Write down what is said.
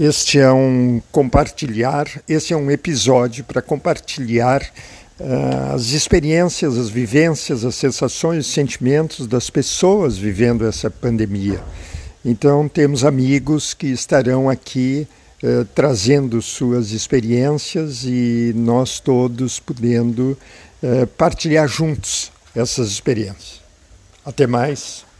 Este é um compartilhar, este é um episódio para compartilhar uh, as experiências, as vivências, as sensações, os sentimentos das pessoas vivendo essa pandemia. Então, temos amigos que estarão aqui uh, trazendo suas experiências e nós todos podendo uh, partilhar juntos essas experiências. Até mais.